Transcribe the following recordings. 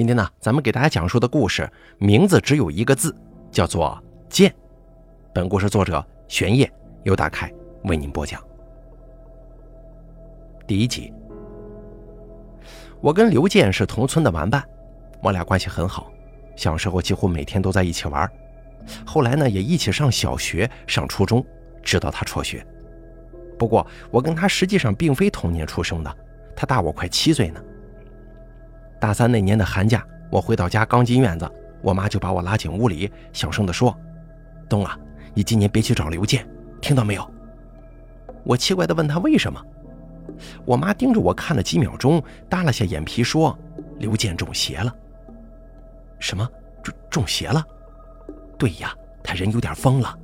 今天呢，咱们给大家讲述的故事名字只有一个字，叫做“剑”。本故事作者玄烨由大凯为您播讲。第一集，我跟刘健是同村的玩伴，我俩关系很好，小时候几乎每天都在一起玩。后来呢，也一起上小学、上初中，直到他辍学。不过，我跟他实际上并非同年出生的，他大我快七岁呢。大三那年的寒假，我回到家刚进院子，我妈就把我拉进屋里，小声地说：“东啊，你今年别去找刘健，听到没有？”我奇怪地问他为什么。我妈盯着我看了几秒钟，耷拉下眼皮说：“刘健中邪了。”什么？中中邪了？对呀，他人有点疯了。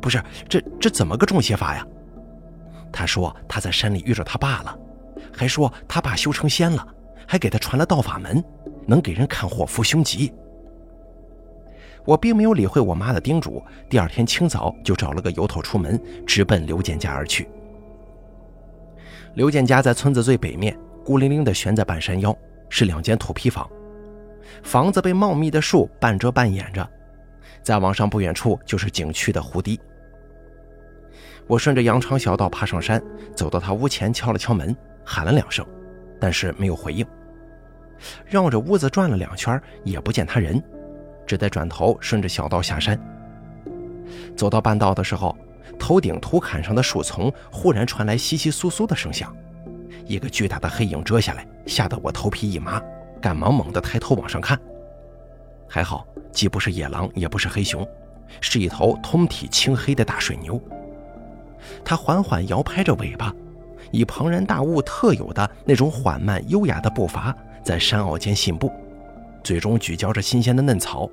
不是，这这怎么个中邪法呀？他说他在山里遇着他爸了，还说他爸修成仙了。还给他传了道法门，能给人看祸福凶吉。我并没有理会我妈的叮嘱，第二天清早就找了个由头出门，直奔刘建家而去。刘建家在村子最北面，孤零零地悬在半山腰，是两间土坯房，房子被茂密的树半遮半掩着。再往上不远处就是景区的湖堤。我顺着羊肠小道爬上山，走到他屋前，敲了敲门，喊了两声，但是没有回应。绕着屋子转了两圈，也不见他人，只得转头顺着小道下山。走到半道的时候，头顶土坎上的树丛忽然传来窸窸窣窣的声响，一个巨大的黑影遮下来，吓得我头皮一麻，赶忙猛地抬头往上看。还好，既不是野狼，也不是黑熊，是一头通体青黑的大水牛。它缓缓摇拍着尾巴，以庞然大物特有的那种缓慢优雅的步伐。在山坳间信步，嘴中咀嚼着新鲜的嫩草。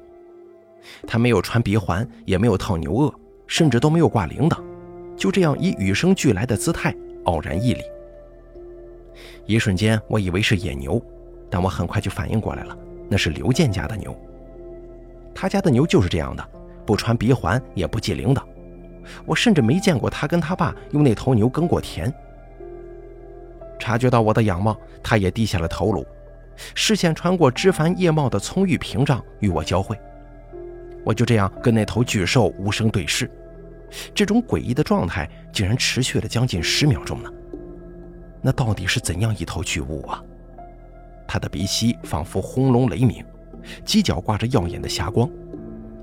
他没有穿鼻环，也没有套牛轭，甚至都没有挂铃铛，就这样以与生俱来的姿态傲然屹立。一瞬间，我以为是野牛，但我很快就反应过来了，那是刘建家的牛。他家的牛就是这样的，不穿鼻环，也不系铃铛。我甚至没见过他跟他爸用那头牛耕过田。察觉到我的仰望，他也低下了头颅。视线穿过枝繁叶茂的葱郁屏障，与我交汇。我就这样跟那头巨兽无声对视，这种诡异的状态竟然持续了将近十秒钟呢。那到底是怎样一头巨物啊？它的鼻息仿佛轰隆雷鸣，犄角挂着耀眼的霞光，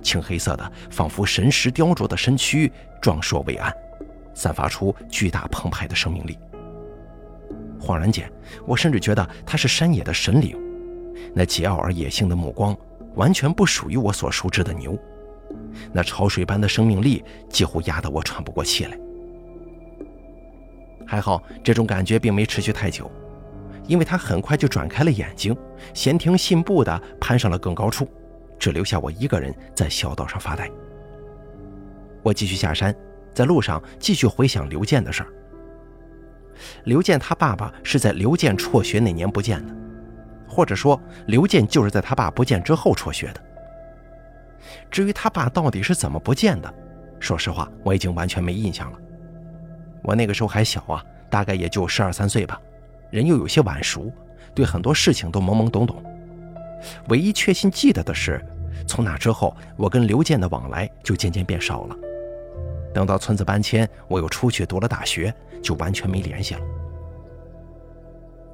青黑色的仿佛神石雕琢的身躯壮硕伟岸，散发出巨大澎湃的生命力。恍然间，我甚至觉得他是山野的神灵，那桀骜而野性的目光完全不属于我所熟知的牛，那潮水般的生命力几乎压得我喘不过气来。还好，这种感觉并没持续太久，因为他很快就转开了眼睛，闲庭信步地攀上了更高处，只留下我一个人在小道上发呆。我继续下山，在路上继续回想刘健的事儿。刘健他爸爸是在刘健辍学那年不见的，或者说刘健就是在他爸不见之后辍学的。至于他爸到底是怎么不见的，说实话我已经完全没印象了。我那个时候还小啊，大概也就十二三岁吧，人又有些晚熟，对很多事情都懵懵懂懂。唯一确信记得的是，从那之后我跟刘健的往来就渐渐变少了。等到村子搬迁，我又出去读了大学。就完全没联系了。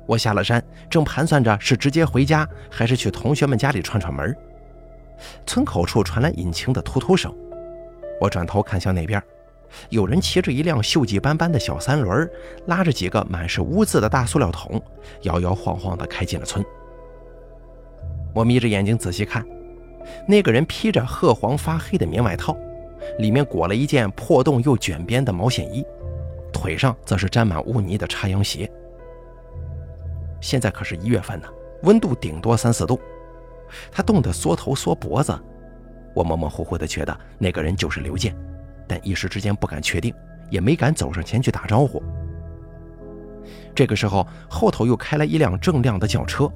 我下了山，正盘算着是直接回家，还是去同学们家里串串门。村口处传来引擎的突突声，我转头看向那边，有人骑着一辆锈迹斑斑的小三轮，拉着几个满是污渍的大塑料桶，摇摇晃晃地开进了村。我眯着眼睛仔细看，那个人披着褐黄发黑的棉外套，里面裹了一件破洞又卷边的毛线衣。腿上则是沾满污泥的插秧鞋。现在可是一月份呢，温度顶多三四度，他冻得缩头缩脖子。我模模糊糊的觉得那个人就是刘健，但一时之间不敢确定，也没敢走上前去打招呼。这个时候，后头又开来一辆锃亮的轿车，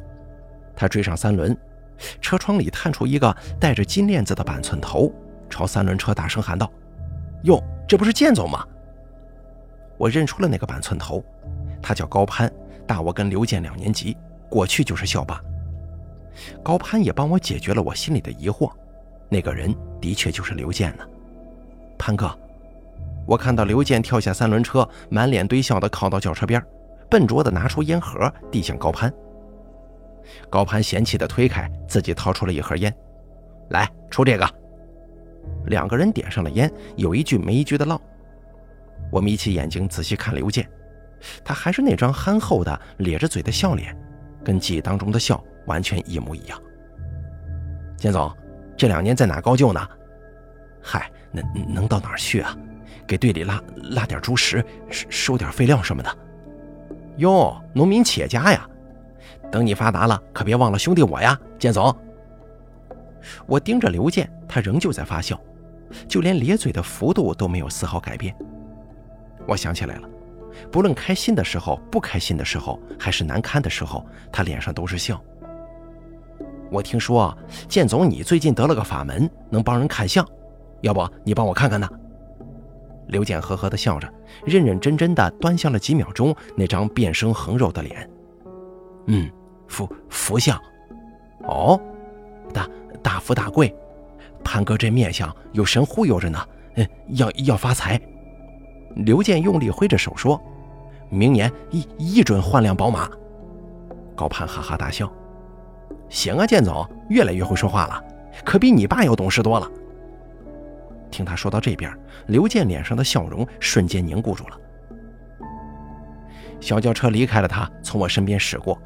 他追上三轮，车窗里探出一个戴着金链子的板寸头，朝三轮车大声喊道：“哟，这不是建总吗？”我认出了那个板寸头，他叫高攀，大我跟刘健两年级，过去就是校霸。高攀也帮我解决了我心里的疑惑，那个人的确就是刘健呢。潘哥，我看到刘健跳下三轮车，满脸堆笑的靠到轿车边，笨拙的拿出烟盒递向高攀。高攀嫌弃的推开，自己掏出了一盒烟，来，抽这个。两个人点上了烟，有一句没一句的唠。我眯起眼睛仔细看刘健，他还是那张憨厚的咧着嘴的笑脸，跟记忆当中的笑完全一模一样。建总，这两年在哪高就呢？嗨，能能到哪儿去啊？给队里拉拉点猪食，收收点废料什么的。哟，农民企业家呀！等你发达了，可别忘了兄弟我呀，建总。我盯着刘健，他仍旧在发笑，就连咧嘴的幅度都没有丝毫改变。我想起来了，不论开心的时候、不开心的时候，还是难堪的时候，他脸上都是笑。我听说建总你最近得了个法门，能帮人看相，要不你帮我看看呢？刘健呵呵地笑着，认认真真地端详了几秒钟那张变声横肉的脸。嗯，福福相，哦，大大富大贵，潘哥这面相有神忽悠着呢。嗯，要要发财。刘健用力挥着手说：“明年一一准换辆宝马。”高攀哈哈大笑：“行啊，建总越来越会说话了，可比你爸要懂事多了。”听他说到这边，刘健脸上的笑容瞬间凝固住了。小轿车离开了他，从我身边驶过。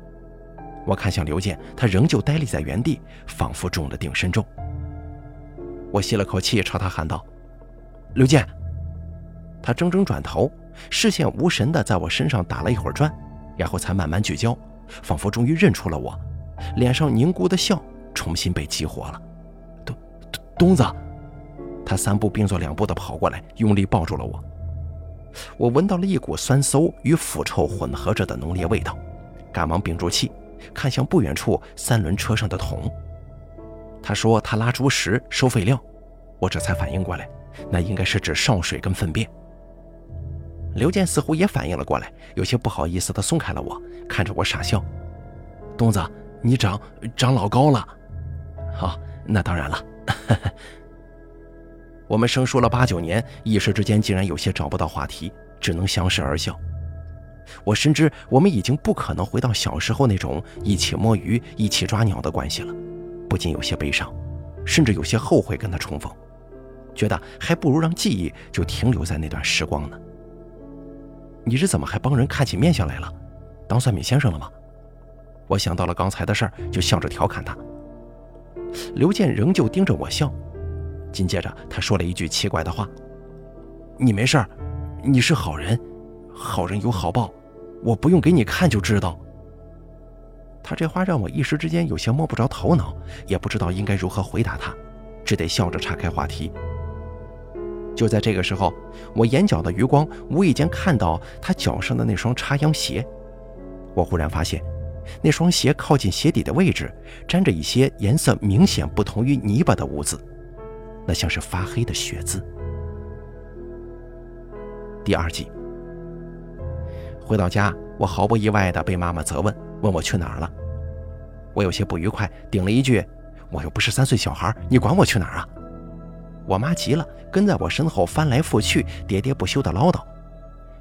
我看向刘健，他仍旧呆立在原地，仿佛中了定身咒。我吸了口气，朝他喊道：“刘健！”他怔怔转头，视线无神地在我身上打了一会儿转，然后才慢慢聚焦，仿佛终于认出了我，脸上凝固的笑重新被激活了。东东东子，他三步并作两步地跑过来，用力抱住了我。我闻到了一股酸馊与腐臭混合着的浓烈味道，赶忙屏住气。看向不远处三轮车上的桶，他说他拉猪食收废料，我这才反应过来，那应该是指潲水跟粪便。刘健似乎也反应了过来，有些不好意思地松开了我，看着我傻笑：“东子，你长长老高了。”“好，那当然了。”我们生疏了八九年，一时之间竟然有些找不到话题，只能相视而笑。我深知我们已经不可能回到小时候那种一起摸鱼、一起抓鸟的关系了，不仅有些悲伤，甚至有些后悔跟他重逢，觉得还不如让记忆就停留在那段时光呢。你是怎么还帮人看起面相来了？当算命先生了吗？我想到了刚才的事儿，就笑着调侃他。刘健仍旧盯着我笑，紧接着他说了一句奇怪的话：“你没事儿，你是好人。”好人有好报，我不用给你看就知道。他这话让我一时之间有些摸不着头脑，也不知道应该如何回答他，只得笑着岔开话题。就在这个时候，我眼角的余光无意间看到他脚上的那双插秧鞋，我忽然发现，那双鞋靠近鞋底的位置沾着一些颜色明显不同于泥巴的污渍，那像是发黑的血渍。第二季。回到家，我毫不意外地被妈妈责问，问我去哪儿了。我有些不愉快，顶了一句：“我又不是三岁小孩，你管我去哪儿啊？”我妈急了，跟在我身后翻来覆去，喋喋不休地唠叨：“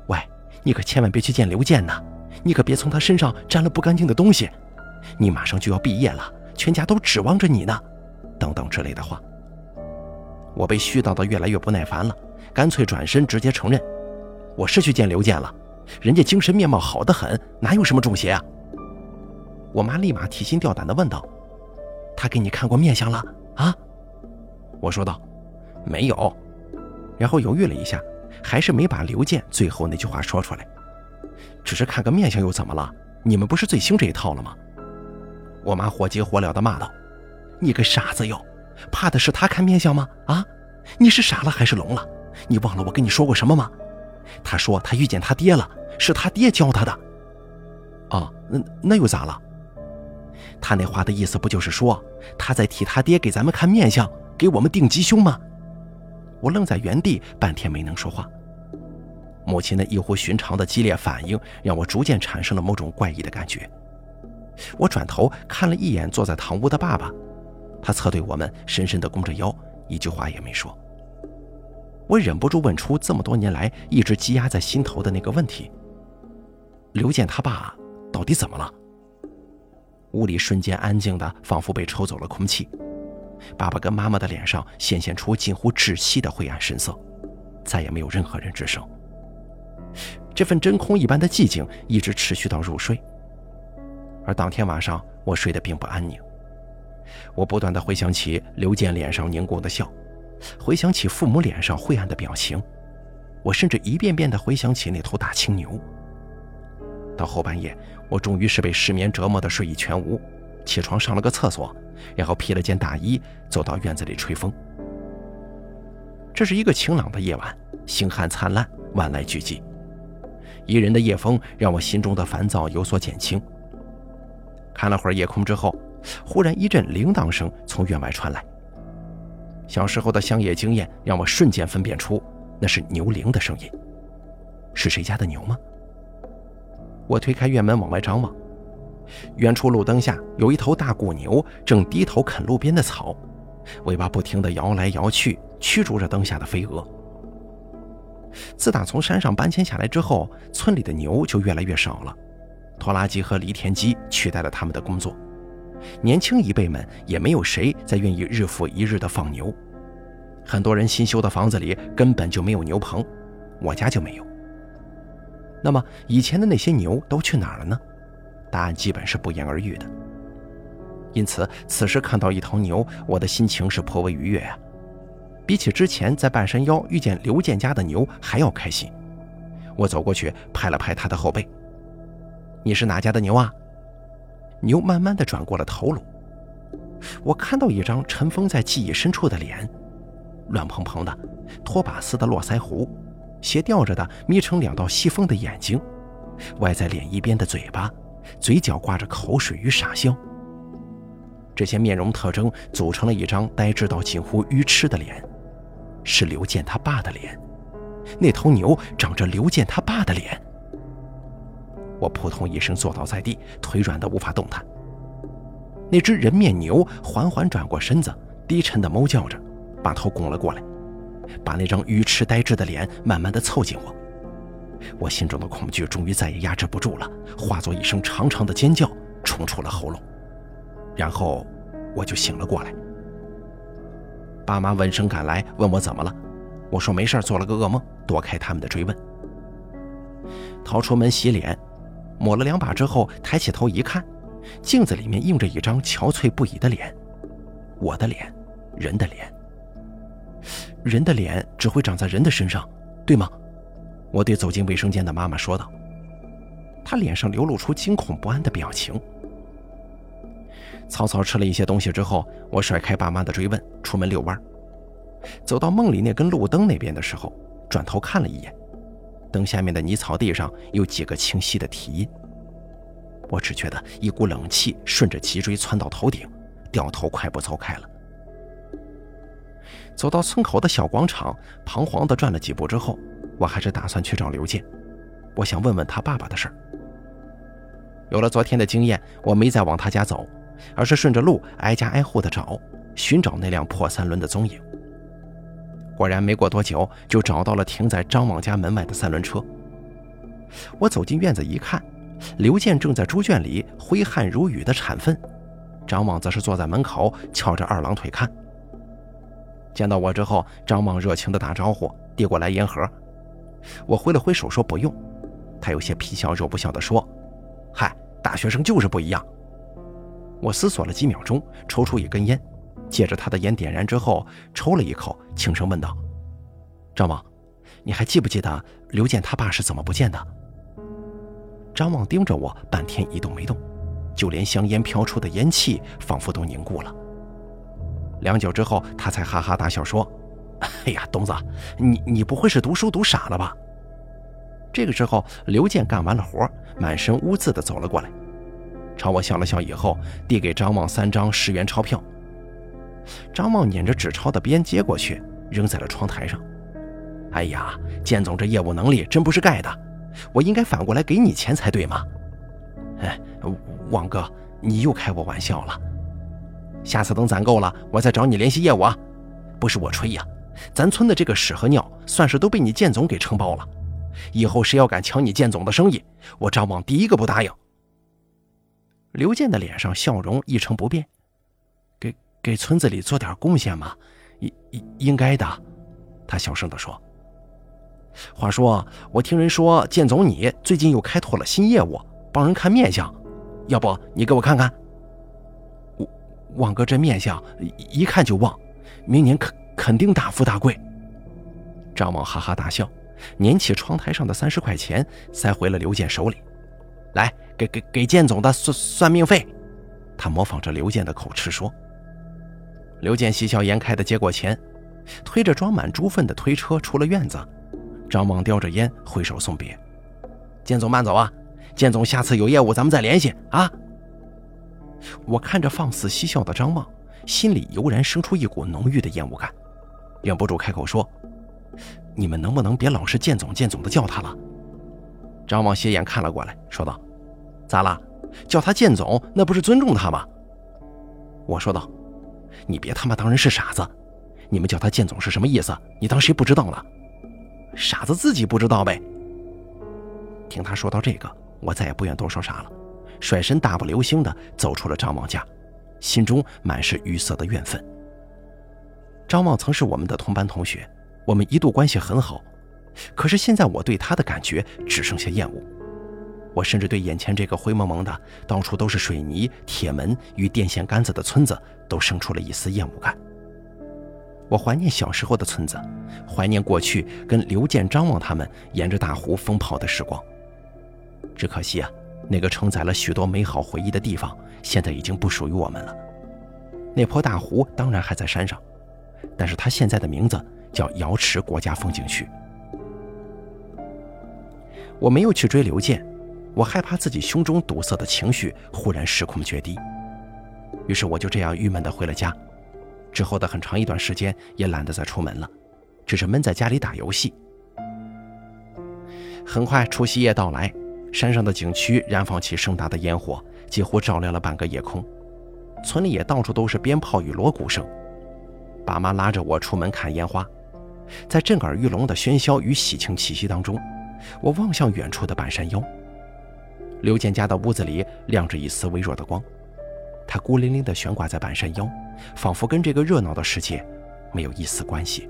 喂，你可千万别去见刘健呐，你可别从他身上沾了不干净的东西。你马上就要毕业了，全家都指望着你呢。”等等之类的话。我被絮叨得越来越不耐烦了，干脆转身直接承认：“我是去见刘健了。”人家精神面貌好得很，哪有什么中邪啊？我妈立马提心吊胆地问道：“他给你看过面相了啊？”我说道：“没有。”然后犹豫了一下，还是没把刘健最后那句话说出来。只是看个面相又怎么了？你们不是最兴这一套了吗？我妈火急火燎地骂道：“你个傻子哟，怕的是他看面相吗？啊？你是傻了还是聋了？你忘了我跟你说过什么吗？”他说他遇见他爹了，是他爹教他的。哦，那那又咋了？他那话的意思不就是说他在替他爹给咱们看面相，给我们定吉凶吗？我愣在原地，半天没能说话。母亲那异乎寻常的激烈反应，让我逐渐产生了某种怪异的感觉。我转头看了一眼坐在堂屋的爸爸，他侧对我们，深深地弓着腰，一句话也没说。我忍不住问出这么多年来一直积压在心头的那个问题：刘健他爸到底怎么了？屋里瞬间安静的，仿佛被抽走了空气。爸爸跟妈妈的脸上显现出近乎窒息的灰暗神色，再也没有任何人吱声。这份真空一般的寂静一直持续到入睡。而当天晚上，我睡得并不安宁。我不断的回想起刘健脸上凝固的笑，回想起父母脸上晦暗的表情，我甚至一遍遍的回想起那头大青牛。到后半夜，我终于是被失眠折磨的睡意全无，起床上了个厕所，然后披了件大衣，走到院子里吹风。这是一个晴朗的夜晚，星汉灿烂，万籁俱寂。宜人的夜风让我心中的烦躁有所减轻。看了会儿夜空之后，忽然一阵铃铛声从院外传来。小时候的乡野经验让我瞬间分辨出那是牛铃的声音。是谁家的牛吗？我推开院门往外张望，远处路灯下有一头大古牛正低头啃路边的草，尾巴不停地摇来摇去，驱逐着灯下的飞蛾。自打从山上搬迁下来之后，村里的牛就越来越少了。拖拉机和犁田机取代了他们的工作，年轻一辈们也没有谁再愿意日复一日的放牛。很多人新修的房子里根本就没有牛棚，我家就没有。那么以前的那些牛都去哪儿了呢？答案基本是不言而喻的。因此，此时看到一头牛，我的心情是颇为愉悦啊，比起之前在半山腰遇见刘建家的牛还要开心。我走过去拍了拍他的后背。你是哪家的牛啊？牛慢慢的转过了头颅，我看到一张尘封在记忆深处的脸，乱蓬蓬的，拖把似的络腮胡，斜吊着的眯成两道细缝的眼睛，歪在脸一边的嘴巴，嘴角挂着口水与傻笑。这些面容特征组成了一张呆滞到近乎愚痴的脸，是刘健他爸的脸。那头牛长着刘健他爸的脸。我扑通一声坐倒在地，腿软得无法动弹。那只人面牛缓缓转过身子，低沉的哞叫着，把头拱了过来，把那张愚痴呆滞的脸慢慢的凑近我。我心中的恐惧终于再也压制不住了，化作一声长长的尖叫冲出了喉咙，然后我就醒了过来。爸妈闻声赶来，问我怎么了，我说没事，做了个噩梦，躲开他们的追问。逃出门洗脸。抹了两把之后，抬起头一看，镜子里面映着一张憔悴不已的脸，我的脸，人的脸。人的脸只会长在人的身上，对吗？我对走进卫生间的妈妈说道。她脸上流露出惊恐不安的表情。草草吃了一些东西之后，我甩开爸妈的追问，出门遛弯。走到梦里那根路灯那边的时候，转头看了一眼。灯下面的泥草地上有几个清晰的蹄印，我只觉得一股冷气顺着脊椎窜到头顶，掉头快步走开了。走到村口的小广场，彷徨地转了几步之后，我还是打算去找刘健，我想问问他爸爸的事儿。有了昨天的经验，我没再往他家走，而是顺着路挨家挨户地找，寻找那辆破三轮的踪影。果然，没过多久就找到了停在张望家门外的三轮车。我走进院子一看，刘健正在猪圈里挥汗如雨的铲粪，张望则是坐在门口翘着二郎腿看。见到我之后，张望热情地打招呼，递过来烟盒。我挥了挥手说不用。他有些皮笑肉不笑地说：“嗨，大学生就是不一样。”我思索了几秒钟，抽出一根烟。借着他的烟点燃之后，抽了一口，轻声问道：“张望，你还记不记得刘健他爸是怎么不见的？”张望盯着我，半天一动没动，就连香烟飘出的烟气仿佛都凝固了。良久之后，他才哈哈大笑说：“哎呀，东子，你你不会是读书读傻了吧？”这个时候，刘健干完了活，满身污渍的走了过来，朝我笑了笑以后，递给张望三张十元钞票。张望捻着纸钞的边接过去，扔在了窗台上。哎呀，建总这业务能力真不是盖的，我应该反过来给你钱才对嘛！哎，王哥，你又开我玩笑了。下次等攒够了，我再找你联系业务啊。不是我吹呀，咱村的这个屎和尿，算是都被你剑总给承包了。以后谁要敢抢你剑总的生意，我张望第一个不答应。刘健的脸上笑容一成不变，给村子里做点贡献嘛，应应应该的。他小声地说。话说，我听人说剑总你最近又开拓了新业务，帮人看面相，要不你给我看看？我旺哥这面相一看就旺，明年肯肯定大富大贵。张望哈哈大笑，捻起窗台上的三十块钱塞回了刘健手里，来，给给给剑总的算算命费。他模仿着刘健的口吃说。刘健喜笑颜开的接过钱，推着装满猪粪的推车出了院子。张望叼着烟，挥手送别。剑总慢走啊！剑总，下次有业务咱们再联系啊！我看着放肆嬉笑的张望，心里油然生出一股浓郁的厌恶感，忍不住开口说：“你们能不能别老是剑总剑总的叫他了？”张望斜眼看了过来，说道：“咋了？叫他剑总，那不是尊重他吗？”我说道：“你别他妈当人是傻子！你们叫他剑总是什么意思？你当谁不知道了？”傻子自己不知道呗。听他说到这个，我再也不愿多说啥了，甩身大步流星的走出了张望家，心中满是淤塞的怨愤。张望曾是我们的同班同学，我们一度关系很好，可是现在我对他的感觉只剩下厌恶。我甚至对眼前这个灰蒙蒙的、到处都是水泥、铁门与电线杆子的村子都生出了一丝厌恶感。我怀念小时候的村子，怀念过去跟刘健、张望他们沿着大湖疯跑的时光。只可惜啊，那个承载了许多美好回忆的地方，现在已经不属于我们了。那坡大湖当然还在山上，但是它现在的名字叫瑶池国家风景区。我没有去追刘健，我害怕自己胸中堵塞的情绪忽然失控决堤，于是我就这样郁闷地回了家。之后的很长一段时间也懒得再出门了，只是闷在家里打游戏。很快除夕夜到来，山上的景区燃放起盛大的烟火，几乎照亮了半个夜空。村里也到处都是鞭炮与锣鼓声。爸妈拉着我出门看烟花，在震耳欲聋的喧嚣与喜庆气息当中，我望向远处的半山腰。刘建家的屋子里亮着一丝微弱的光。它孤零零地悬挂在半山腰，仿佛跟这个热闹的世界没有一丝关系。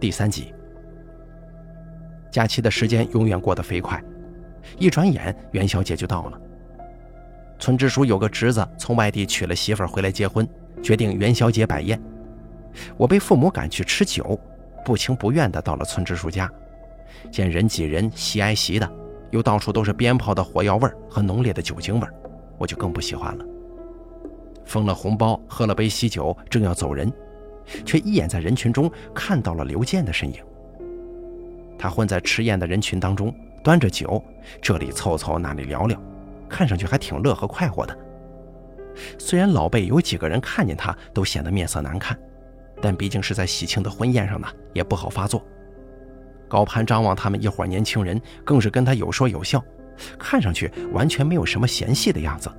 第三集，假期的时间永远过得飞快，一转眼元宵节就到了。村支书有个侄子从外地娶了媳妇回来结婚，决定元宵节摆宴。我被父母赶去吃酒，不情不愿地到了村支书家，见人挤人，席挨席的。又到处都是鞭炮的火药味儿和浓烈的酒精味儿我就更不喜欢了。封了红包，喝了杯喜酒，正要走人，却一眼在人群中看到了刘健的身影。他混在吃宴的人群当中，端着酒，这里凑凑，那里聊聊，看上去还挺乐呵快活的。虽然老辈有几个人看见他都显得面色难看，但毕竟是在喜庆的婚宴上呢，也不好发作。高攀、张望他们一伙年轻人更是跟他有说有笑，看上去完全没有什么嫌隙的样子。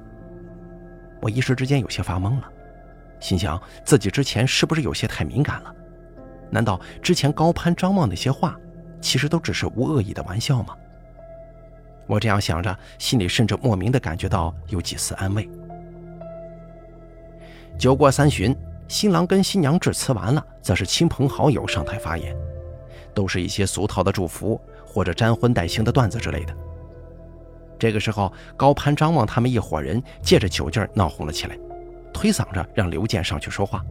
我一时之间有些发懵了，心想自己之前是不是有些太敏感了？难道之前高攀、张望那些话，其实都只是无恶意的玩笑吗？我这样想着，心里甚至莫名的感觉到有几丝安慰。酒过三巡，新郎跟新娘致辞完了，则是亲朋好友上台发言。都是一些俗套的祝福或者沾婚带腥的段子之类的。这个时候，高攀、张望他们一伙人借着酒劲闹哄了起来，推搡着让刘健上去说话。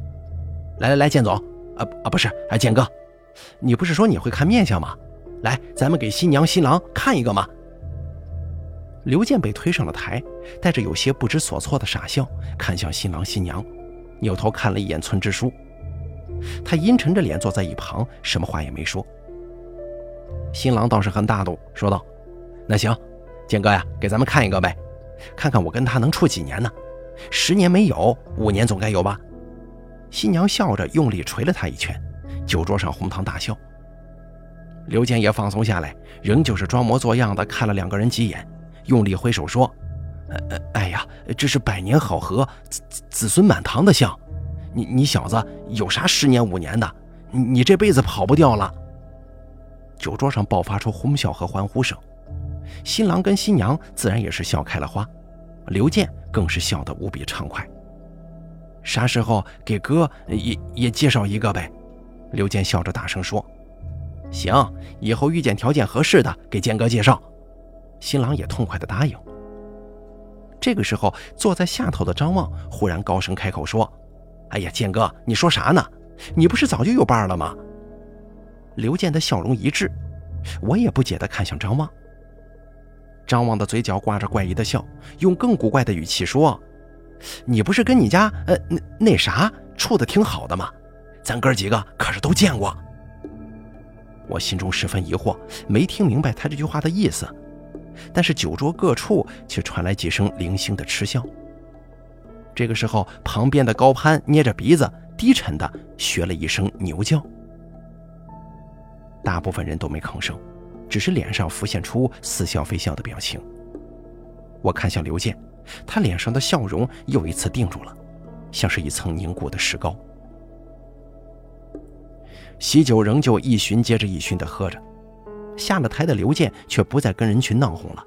来来来，健总，啊啊不是，啊健哥，你不是说你会看面相吗？来，咱们给新娘新郎看一个吗？刘健被推上了台，带着有些不知所措的傻笑，看向新郎新娘，扭头看了一眼村支书。他阴沉着脸坐在一旁，什么话也没说。新郎倒是很大度，说道：“那行，建哥呀，给咱们看一个呗，看看我跟他能处几年呢？十年没有，五年总该有吧？”新娘笑着用力捶了他一拳，酒桌上哄堂大笑。刘健也放松下来，仍旧是装模作样的看了两个人几眼，用力挥手说：“呃，哎呀，这是百年好合、子子孙满堂的相，你你小子有啥十年五年的？你你这辈子跑不掉了。酒桌上爆发出哄笑和欢呼声，新郎跟新娘自然也是笑开了花，刘健更是笑得无比畅快。啥时候给哥也也介绍一个呗？刘健笑着大声说：“行，以后遇见条件合适的，给健哥介绍。”新郎也痛快地答应。这个时候，坐在下头的张望忽然高声开口说：“哎呀，健哥，你说啥呢？你不是早就有伴了吗？”刘健的笑容一滞，我也不解地看向张望。张望的嘴角挂着怪异的笑，用更古怪的语气说：“你不是跟你家呃那那啥处的挺好的吗？咱哥几个可是都见过。”我心中十分疑惑，没听明白他这句话的意思，但是酒桌各处却传来几声零星的嗤笑。这个时候，旁边的高攀捏着鼻子，低沉的学了一声牛叫。大部分人都没吭声，只是脸上浮现出似笑非笑的表情。我看向刘健，他脸上的笑容又一次定住了，像是一层凝固的石膏。喜酒仍旧一巡接着一巡地喝着，下了台的刘健却不再跟人群闹哄了。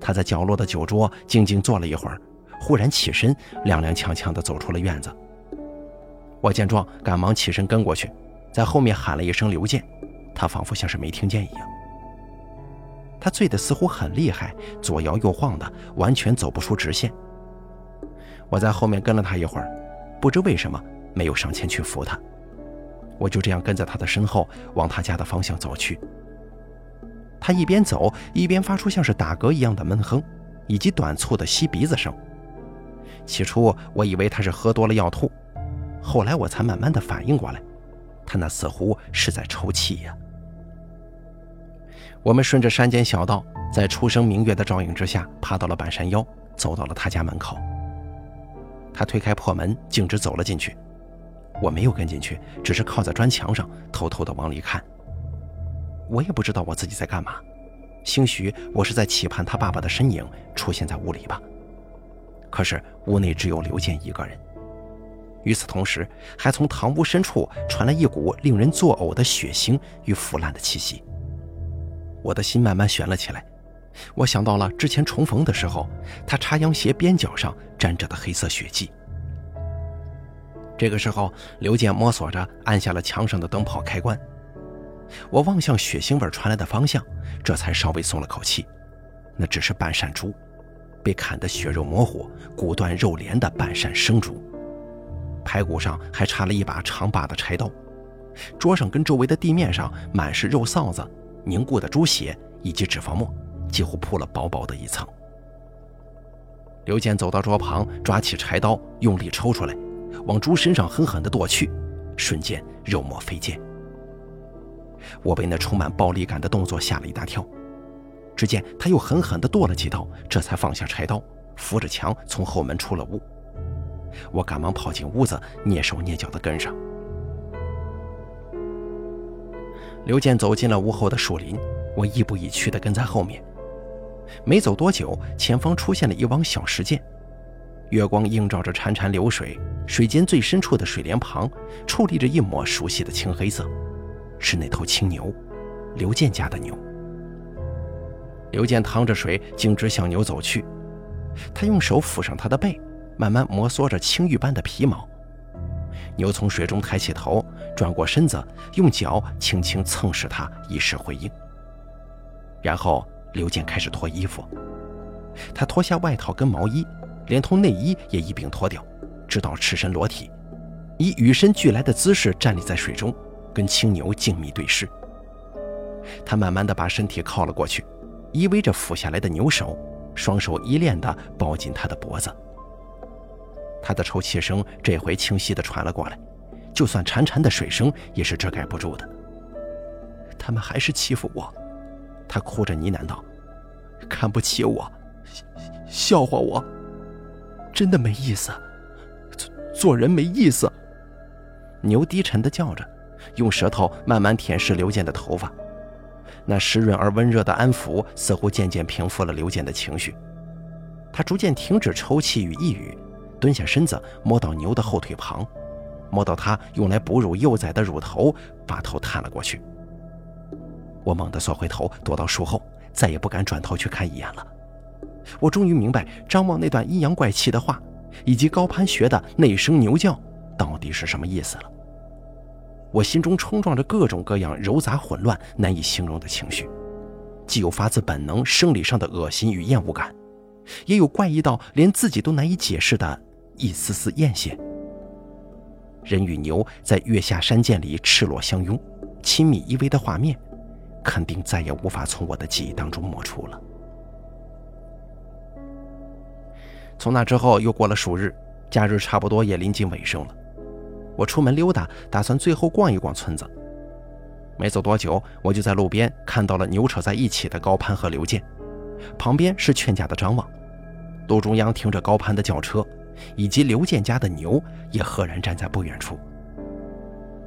他在角落的酒桌静静坐了一会儿，忽然起身，踉踉跄跄地走出了院子。我见状，赶忙起身跟过去，在后面喊了一声“刘健”。他仿佛像是没听见一样，他醉得似乎很厉害，左摇右晃的，完全走不出直线。我在后面跟了他一会儿，不知为什么没有上前去扶他，我就这样跟在他的身后往他家的方向走去。他一边走一边发出像是打嗝一样的闷哼，以及短促的吸鼻子声。起初我以为他是喝多了要吐，后来我才慢慢的反应过来，他那似乎是在抽泣呀。我们顺着山间小道，在初升明月的照应之下，爬到了半山腰，走到了他家门口。他推开破门，径直走了进去。我没有跟进去，只是靠在砖墙上，偷偷的往里看。我也不知道我自己在干嘛，兴许我是在期盼他爸爸的身影出现在屋里吧。可是屋内只有刘健一个人。与此同时，还从堂屋深处传来一股令人作呕的血腥与腐烂的气息。我的心慢慢悬了起来，我想到了之前重逢的时候，他插秧鞋边角上沾着的黑色血迹。这个时候，刘健摸索着按下了墙上的灯泡开关。我望向血腥味传来的方向，这才稍微松了口气。那只是半扇猪，被砍得血肉模糊、骨断肉连的半扇生猪，排骨上还插了一把长把的柴刀。桌上跟周围的地面上满是肉臊子。凝固的猪血以及脂肪沫，几乎铺了薄薄的一层。刘健走到桌旁，抓起柴刀，用力抽出来，往猪身上狠狠地剁去，瞬间肉沫飞溅。我被那充满暴力感的动作吓了一大跳。只见他又狠狠地剁了几刀，这才放下柴刀，扶着墙从后门出了屋。我赶忙跑进屋子，蹑手蹑脚地跟上。刘健走进了屋后的树林，我亦步亦趋地跟在后面。没走多久，前方出现了一汪小石涧，月光映照着潺潺流水，水间最深处的水帘旁矗立着一抹熟悉的青黑色，是那头青牛，刘健家的牛。刘健趟着水，径直向牛走去，他用手抚上它的背，慢慢摩挲着青玉般的皮毛。牛从水中抬起头，转过身子，用脚轻轻蹭拭它，以示回应。然后刘健开始脱衣服，他脱下外套跟毛衣，连同内衣也一并脱掉，直到赤身裸体，以与生俱来的姿势站立在水中，跟青牛静谧对视。他慢慢的把身体靠了过去，依偎着俯下来的牛手，双手依恋的抱紧他的脖子。他的抽泣声这回清晰地传了过来，就算潺潺的水声也是遮盖不住的。他们还是欺负我，他哭着呢喃道：“看不起我，笑话我，真的没意思，做做人没意思。”牛低沉地叫着，用舌头慢慢舔舐刘健的头发，那湿润而温热的安抚似乎渐渐平复了刘健的情绪。他逐渐停止抽泣与抑郁，蹲下身子摸到牛的后腿旁，摸到它用来哺乳幼崽的乳头，把头探了过去。我猛地缩回头，躲到树后，再也不敢转头去看一眼了。我终于明白张望那段阴阳怪气的话，以及高攀学的那声牛叫到底是什么意思了。我心中冲撞着各种各样糅杂混乱、难以形容的情绪，既有发自本能生理上的恶心与厌恶感，也有怪异到连自己都难以解释的一丝丝艳羡。人与牛在月下山涧里赤裸相拥、亲密依偎的画面，肯定再也无法从我的记忆当中抹除了。从那之后又过了数日，假日差不多也临近尾声了。我出门溜达，打算最后逛一逛村子。没走多久，我就在路边看到了牛扯在一起的高攀和刘健，旁边是劝架的张望，路中央停着高攀的轿车，以及刘健家的牛也赫然站在不远处。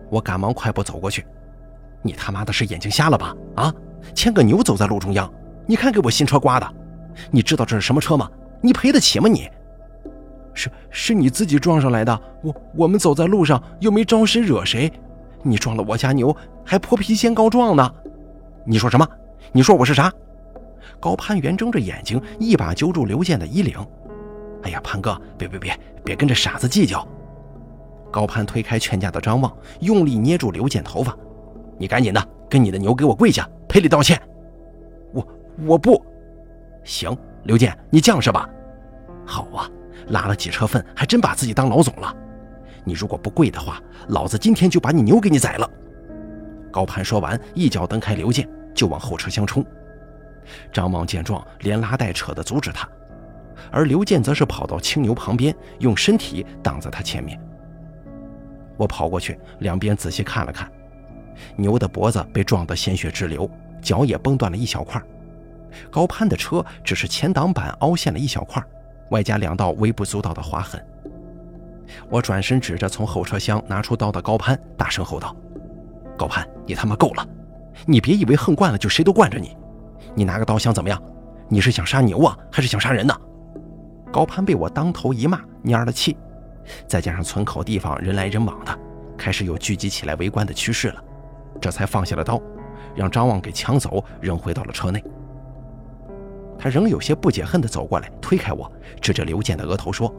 我赶忙快步走过去：“你他妈的是眼睛瞎了吧？啊，牵个牛走在路中央，你看给我新车刮的！你知道这是什么车吗？你赔得起吗你？”是是你自己撞上来的，我我们走在路上又没招谁惹谁，你撞了我家牛还泼皮先告状呢？你说什么？你说我是啥？高攀元睁着眼睛，一把揪住刘健的衣领。哎呀，潘哥，别别别别跟这傻子计较！高攀推开劝架的张望，用力捏住刘健头发，你赶紧的跟你的牛给我跪下赔礼道歉。我我不行，刘健，你犟是吧？好啊。拉了几车粪，还真把自己当老总了。你如果不跪的话，老子今天就把你牛给你宰了。高攀说完，一脚蹬开刘健，就往后车厢冲。张望见状，连拉带扯的阻止他，而刘健则是跑到青牛旁边，用身体挡在他前面。我跑过去，两边仔细看了看，牛的脖子被撞得鲜血直流，脚也崩断了一小块。高攀的车只是前挡板凹陷了一小块。外加两道微不足道的划痕，我转身指着从后车厢拿出刀的高攀，大声吼道：“高攀，你他妈够了！你别以为横惯了就谁都惯着你！你拿个刀想怎么样？你是想杀牛啊，还是想杀人呢？”高攀被我当头一骂，蔫了气，再加上村口地方人来人往的，开始有聚集起来围观的趋势了，这才放下了刀，让张望给抢走，扔回到了车内。他仍有些不解恨地走过来，推开我，指着刘健的额头说：“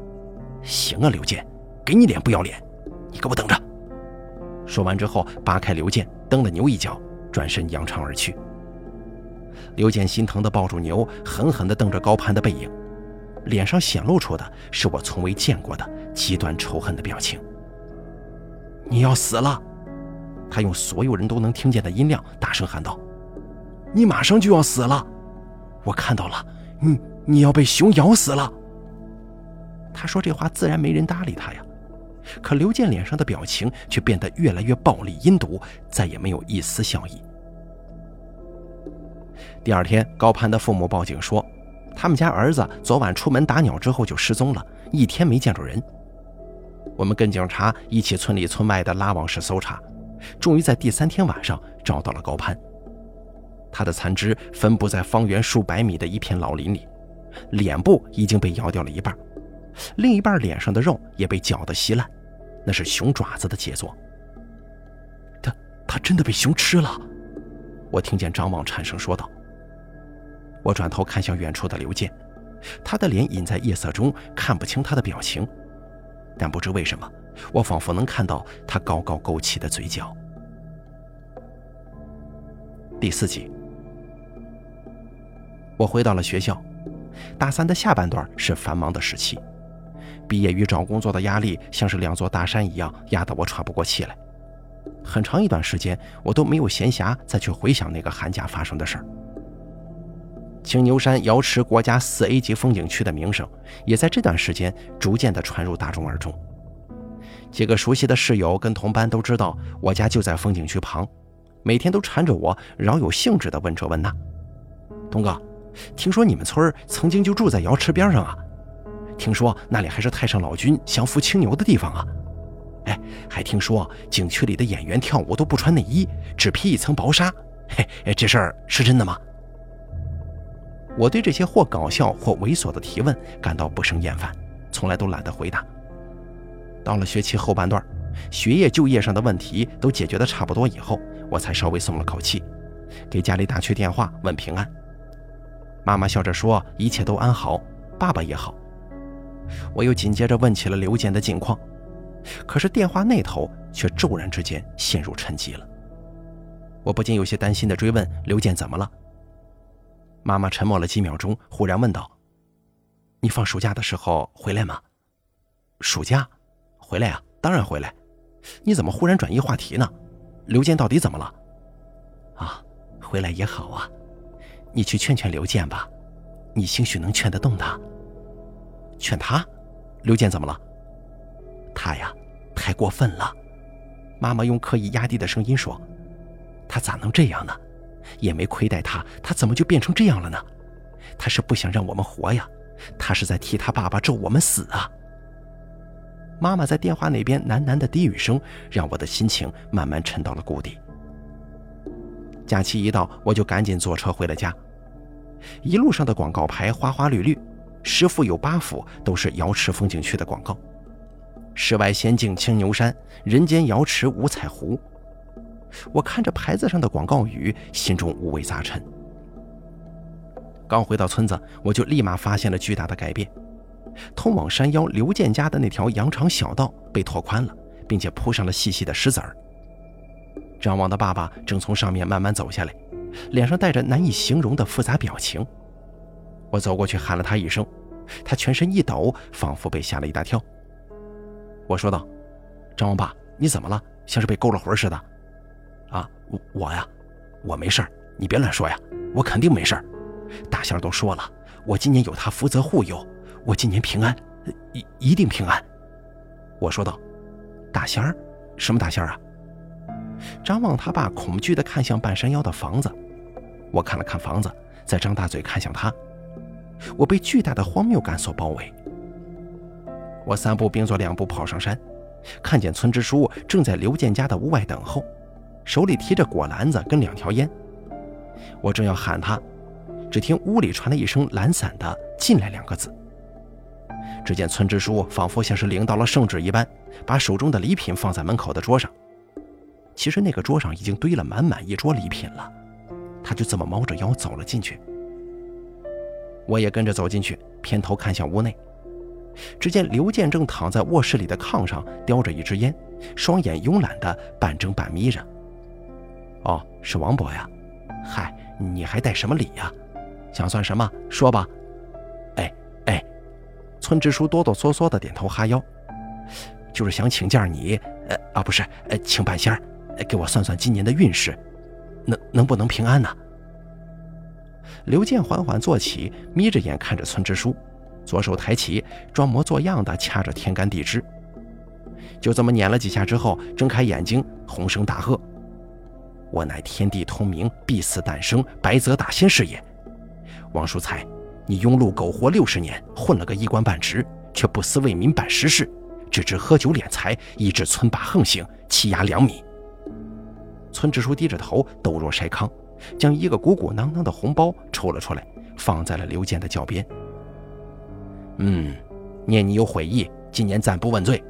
行啊，刘健，给你脸不要脸，你给我等着。”说完之后，扒开刘健，蹬了牛一脚，转身扬长而去。刘健心疼地抱住牛，狠狠地瞪着高攀的背影，脸上显露出的是我从未见过的极端仇恨的表情。“你要死了！”他用所有人都能听见的音量大声喊道：“你马上就要死了！”我看到了，你你要被熊咬死了。他说这话自然没人搭理他呀，可刘健脸上的表情却变得越来越暴力阴毒，再也没有一丝笑意。第二天，高攀的父母报警说，他们家儿子昨晚出门打鸟之后就失踪了，一天没见着人。我们跟警察一起村里村外的拉网式搜查，终于在第三天晚上找到了高攀。他的残肢分布在方圆数百米的一片老林里，脸部已经被咬掉了一半，另一半脸上的肉也被绞得稀烂，那是熊爪子的杰作。他他真的被熊吃了！我听见张望颤声说道。我转头看向远处的刘健，他的脸隐在夜色中，看不清他的表情，但不知为什么，我仿佛能看到他高高勾起的嘴角。第四集。我回到了学校，大三的下半段是繁忙的时期，毕业与找工作的压力像是两座大山一样压得我喘不过气来。很长一段时间，我都没有闲暇再去回想那个寒假发生的事儿。青牛山瑶池国家四 A 级风景区的名声，也在这段时间逐渐的传入大众耳中。几个熟悉的室友跟同班都知道我家就在风景区旁，每天都缠着我，饶有兴致的问这问那。东哥。听说你们村曾经就住在瑶池边上啊？听说那里还是太上老君降服青牛的地方啊？哎，还听说景区里的演员跳舞都不穿内衣，只披一层薄纱。嘿，这事儿是真的吗？我对这些或搞笑或猥琐的提问感到不胜厌烦，从来都懒得回答。到了学期后半段，学业、就业上的问题都解决的差不多以后，我才稍微松了口气，给家里打去电话问平安。妈妈笑着说一切都安好，爸爸也好。我又紧接着问起了刘健的近况，可是电话那头却骤然之间陷入沉寂了。我不禁有些担心地追问刘健怎么了。妈妈沉默了几秒钟，忽然问道：“你放暑假的时候回来吗？”“暑假，回来啊，当然回来。你怎么忽然转移话题呢？刘健到底怎么了？”“啊，回来也好啊，你去劝劝刘健吧，你兴许能劝得动他。”“劝他？刘健怎么了？”“他呀，太过分了。”妈妈用刻意压低的声音说：“他咋能这样呢？”也没亏待他，他怎么就变成这样了呢？他是不想让我们活呀，他是在替他爸爸咒我们死啊！妈妈在电话那边喃喃的低语声，让我的心情慢慢沉到了谷底。假期一到，我就赶紧坐车回了家。一路上的广告牌花花绿绿，十幅有八幅都是瑶池风景区的广告：世外仙境青牛山，人间瑶池五彩湖。我看着牌子上的广告语，心中五味杂陈。刚回到村子，我就立马发现了巨大的改变：通往山腰刘建家的那条羊肠小道被拓宽了，并且铺上了细细的石子儿。张望的爸爸正从上面慢慢走下来，脸上带着难以形容的复杂表情。我走过去喊了他一声，他全身一抖，仿佛被吓了一大跳。我说道：“张望爸，你怎么了？像是被勾了魂似的。”啊，我我呀，我没事儿，你别乱说呀，我肯定没事儿。大仙都说了，我今年有他福泽护佑，我今年平安，一一定平安。我说道：“大仙儿，什么大仙儿啊？”张望他爸恐惧地看向半山腰的房子，我看了看房子，再张大嘴看向他，我被巨大的荒谬感所包围。我三步并作两步跑上山，看见村支书正在刘建家的屋外等候。手里提着果篮子跟两条烟，我正要喊他，只听屋里传来一声懒散的“进来”两个字。只见村支书仿佛像是领到了圣旨一般，把手中的礼品放在门口的桌上。其实那个桌上已经堆了满满一桌礼品了，他就这么猫着腰走了进去。我也跟着走进去，偏头看向屋内，只见刘建正躺在卧室里的炕上，叼着一支烟，双眼慵懒的半睁半眯着。哦，是王伯呀，嗨，你还带什么礼呀？想算什么？说吧。哎哎，村支书哆哆嗦嗦的点头哈腰，就是想请教你，呃啊不是，请半仙儿，给我算算今年的运势，能能不能平安呢？刘健缓缓坐起，眯着眼看着村支书，左手抬起，装模作样的掐着天干地支，就这么捻了几下之后，睁开眼睛，洪声大喝。我乃天地通明，必死诞生，白泽大仙是也。王叔才，你庸碌苟活六十年，混了个一官半职，却不思为民办实事，只知喝酒敛财，以致村霸横行，欺压良民。村支书低着头，抖若筛糠，将一个鼓鼓囊囊的红包抽了出来，放在了刘健的脚边。嗯，念你有悔意，今年暂不问罪。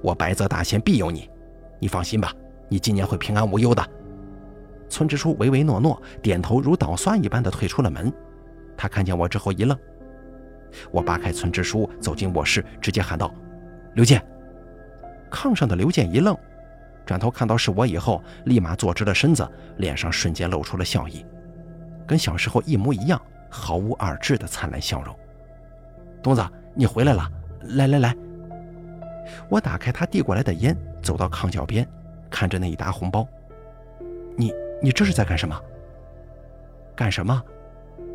我白泽大仙庇佑你，你放心吧，你今年会平安无忧的。村支书唯唯诺诺，点头如捣蒜一般的退出了门。他看见我之后一愣，我扒开村支书走进卧室，直接喊道：“刘健！”炕上的刘健一愣，转头看到是我以后，立马坐直了身子，脸上瞬间露出了笑意，跟小时候一模一样，毫无二致的灿烂笑容。东子，你回来了！来来来，我打开他递过来的烟，走到炕脚边，看着那一沓红包，你。你这是在干什么？干什么？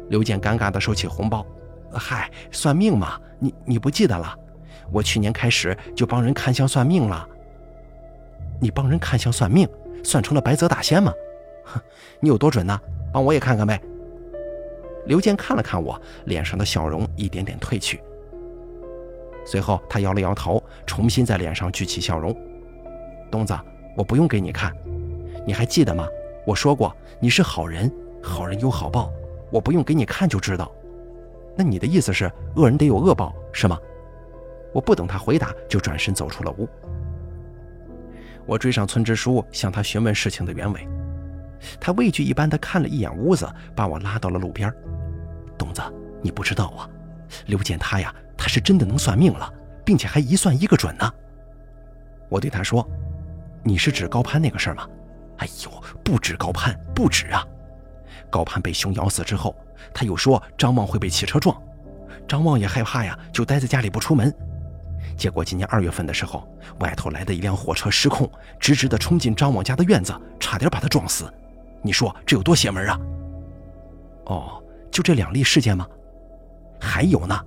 刘健尴尬地收起红包。嗨，算命嘛，你你不记得了？我去年开始就帮人看相算命了。你帮人看相算命，算成了白泽大仙吗？哼，你有多准呢？帮我也看看呗。刘健看了看我，脸上的笑容一点点褪去。随后他摇了摇头，重新在脸上聚起笑容。东子，我不用给你看，你还记得吗？我说过你是好人，好人有好报，我不用给你看就知道。那你的意思是恶人得有恶报，是吗？我不等他回答，就转身走出了屋。我追上村支书，向他询问事情的原委。他畏惧一般的看了一眼屋子，把我拉到了路边。东子，你不知道啊，刘健他呀，他是真的能算命了，并且还一算一个准呢。我对他说：“你是指高攀那个事儿吗？”哎呦，不止高攀，不止啊！高攀被熊咬死之后，他又说张望会被汽车撞，张望也害怕呀，就待在家里不出门。结果今年二月份的时候，外头来的一辆货车失控，直直的冲进张旺家的院子，差点把他撞死。你说这有多邪门啊？哦，就这两例事件吗？还有呢，